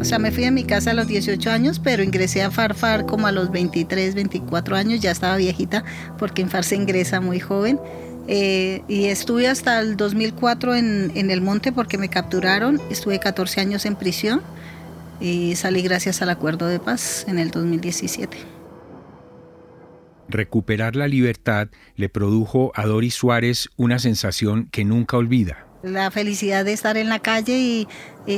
O sea, me fui a mi casa a los 18 años, pero ingresé a Farfar como a los 23, 24 años, ya estaba viejita, porque en Far se ingresa muy joven. Eh, y estuve hasta el 2004 en, en el monte porque me capturaron, estuve 14 años en prisión y salí gracias al acuerdo de paz en el 2017. Recuperar la libertad le produjo a Doris Suárez una sensación que nunca olvida la felicidad de estar en la calle y,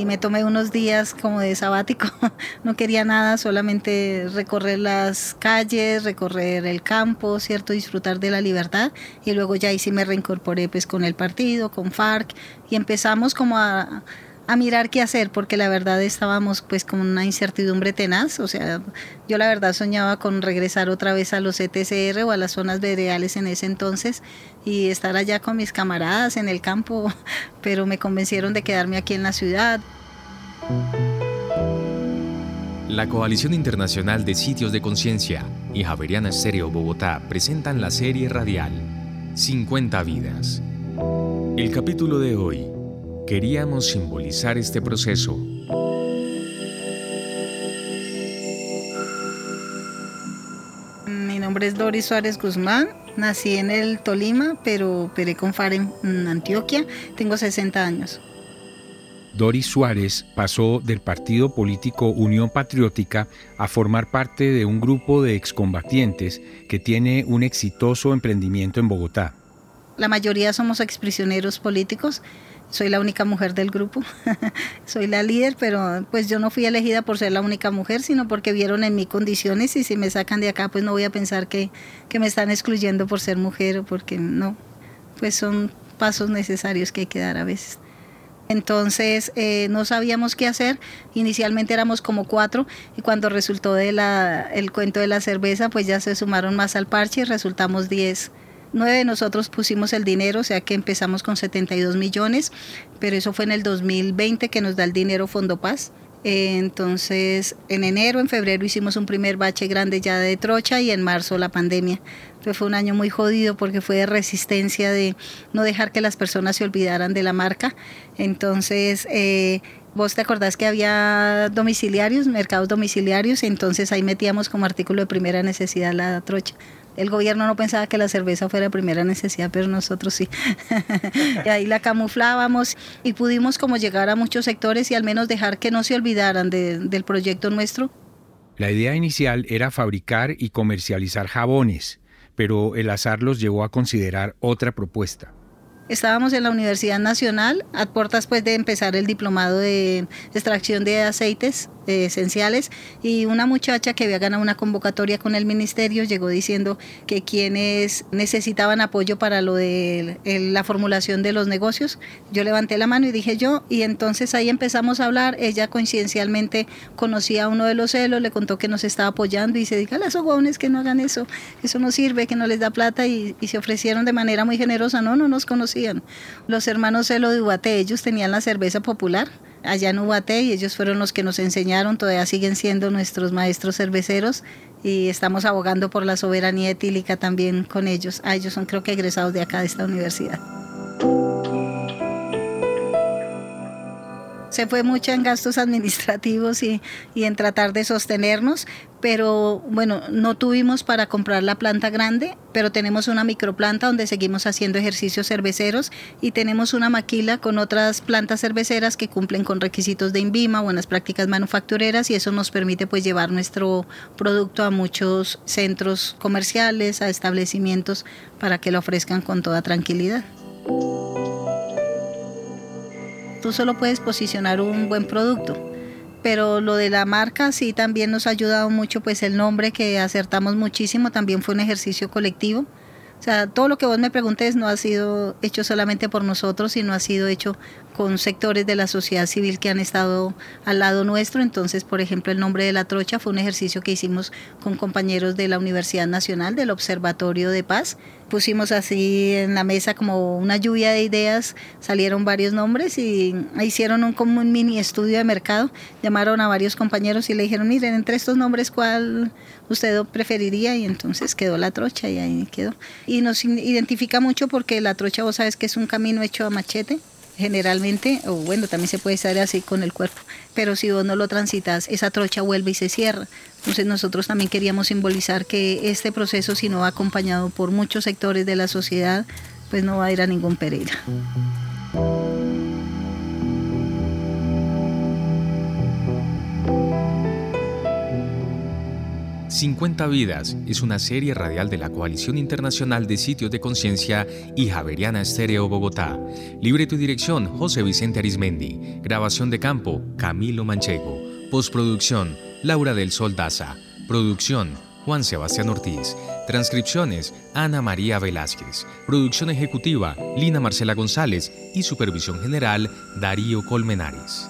me tomé unos días como de sabático. No quería nada, solamente recorrer las calles, recorrer el campo, ¿cierto? Disfrutar de la libertad. Y luego ya ahí sí me reincorporé pues con el partido, con FARC y empezamos como a a mirar qué hacer, porque la verdad estábamos pues con una incertidumbre tenaz, o sea, yo la verdad soñaba con regresar otra vez a los ETCR o a las zonas veredales en ese entonces y estar allá con mis camaradas en el campo, pero me convencieron de quedarme aquí en la ciudad. La Coalición Internacional de Sitios de Conciencia y Javeriana Estéreo Bogotá presentan la serie radial 50 vidas. El capítulo de hoy queríamos simbolizar este proceso. Mi nombre es Doris Suárez Guzmán, nací en el Tolima, pero operé con FAR en Antioquia, tengo 60 años. Doris Suárez pasó del partido político Unión Patriótica a formar parte de un grupo de excombatientes que tiene un exitoso emprendimiento en Bogotá. La mayoría somos exprisioneros políticos soy la única mujer del grupo, soy la líder, pero pues yo no fui elegida por ser la única mujer, sino porque vieron en mí condiciones y si me sacan de acá, pues no voy a pensar que, que me están excluyendo por ser mujer o porque no, pues son pasos necesarios que hay que dar a veces. Entonces eh, no sabíamos qué hacer. Inicialmente éramos como cuatro y cuando resultó de la, el cuento de la cerveza, pues ya se sumaron más al parche y resultamos diez Nueve de nosotros pusimos el dinero, o sea que empezamos con 72 millones, pero eso fue en el 2020 que nos da el dinero Fondo Paz. Entonces, en enero, en febrero hicimos un primer bache grande ya de trocha y en marzo la pandemia. Entonces fue un año muy jodido porque fue de resistencia de no dejar que las personas se olvidaran de la marca. Entonces, eh, vos te acordás que había domiciliarios, mercados domiciliarios, entonces ahí metíamos como artículo de primera necesidad la trocha. El gobierno no pensaba que la cerveza fuera primera necesidad, pero nosotros sí. y ahí la camuflábamos y pudimos como llegar a muchos sectores y al menos dejar que no se olvidaran del proyecto nuestro. La idea inicial era fabricar y comercializar jabones, pero el azar los llevó a considerar otra propuesta. Estábamos en la Universidad Nacional, a puertas pues de empezar el diplomado de extracción de aceites esenciales. Y una muchacha que había ganado una convocatoria con el ministerio llegó diciendo que quienes necesitaban apoyo para lo de la formulación de los negocios, yo levanté la mano y dije yo y entonces ahí empezamos a hablar, ella coincidencialmente conocía a uno de los celos, le contó que nos estaba apoyando y se dijo, a esos jóvenes que no hagan eso, eso no sirve, que no les da plata y, se ofrecieron de manera muy generosa, no, no nos conocían. Los hermanos Celo de Ubate, ellos tenían la cerveza popular allá en Ubaté y ellos fueron los que nos enseñaron, todavía siguen siendo nuestros maestros cerveceros y estamos abogando por la soberanía etílica también con ellos. Ah, ellos son creo que egresados de acá de esta universidad. Se fue mucho en gastos administrativos y, en tratar de sostenernos, pero bueno, no tuvimos para comprar la planta grande, pero tenemos una microplanta donde seguimos haciendo ejercicios cerveceros y tenemos una maquila con otras plantas cerveceras que cumplen con requisitos de INVIMA, buenas prácticas manufactureras y eso nos permite pues llevar nuestro producto a muchos centros comerciales, a establecimientos para que lo ofrezcan con toda tranquilidad. Tú solo puedes posicionar un buen producto. Pero lo de la marca sí también nos ha ayudado mucho, pues el nombre que acertamos muchísimo también fue un ejercicio colectivo. O sea, todo lo que vos me preguntes no ha sido hecho solamente por nosotros, sino ha sido hecho con sectores de la sociedad civil que han estado al lado nuestro. Entonces, por ejemplo, el nombre de la trocha fue un ejercicio que hicimos con compañeros de la Universidad Nacional, del Observatorio de Paz. Pusimos así en la mesa como una lluvia de ideas, salieron varios nombres y hicieron un, como un mini estudio de mercado. Llamaron a varios compañeros y le dijeron, miren, entre estos nombres, ¿cuál usted preferiría? Y entonces quedó la trocha y ahí quedó. Y nos identifica mucho porque la trocha, vos sabes que es un camino hecho a machete generalmente, o bueno, también se puede estar así con el cuerpo, pero si vos no lo transitas, esa trocha vuelve y se cierra. Entonces nosotros también queríamos simbolizar que este proceso, si no va acompañado por muchos sectores de la sociedad, pues no va a ir a ningún Pereira. 50 Vidas es una serie radial de la Coalición Internacional de Sitios de Conciencia y Javeriana Estéreo Bogotá. Libreto y dirección José Vicente Arismendi. Grabación de campo Camilo Manchego. Postproducción Laura del Sol Daza. Producción Juan Sebastián Ortiz. Transcripciones Ana María Velázquez. Producción ejecutiva Lina Marcela González y supervisión general Darío Colmenares.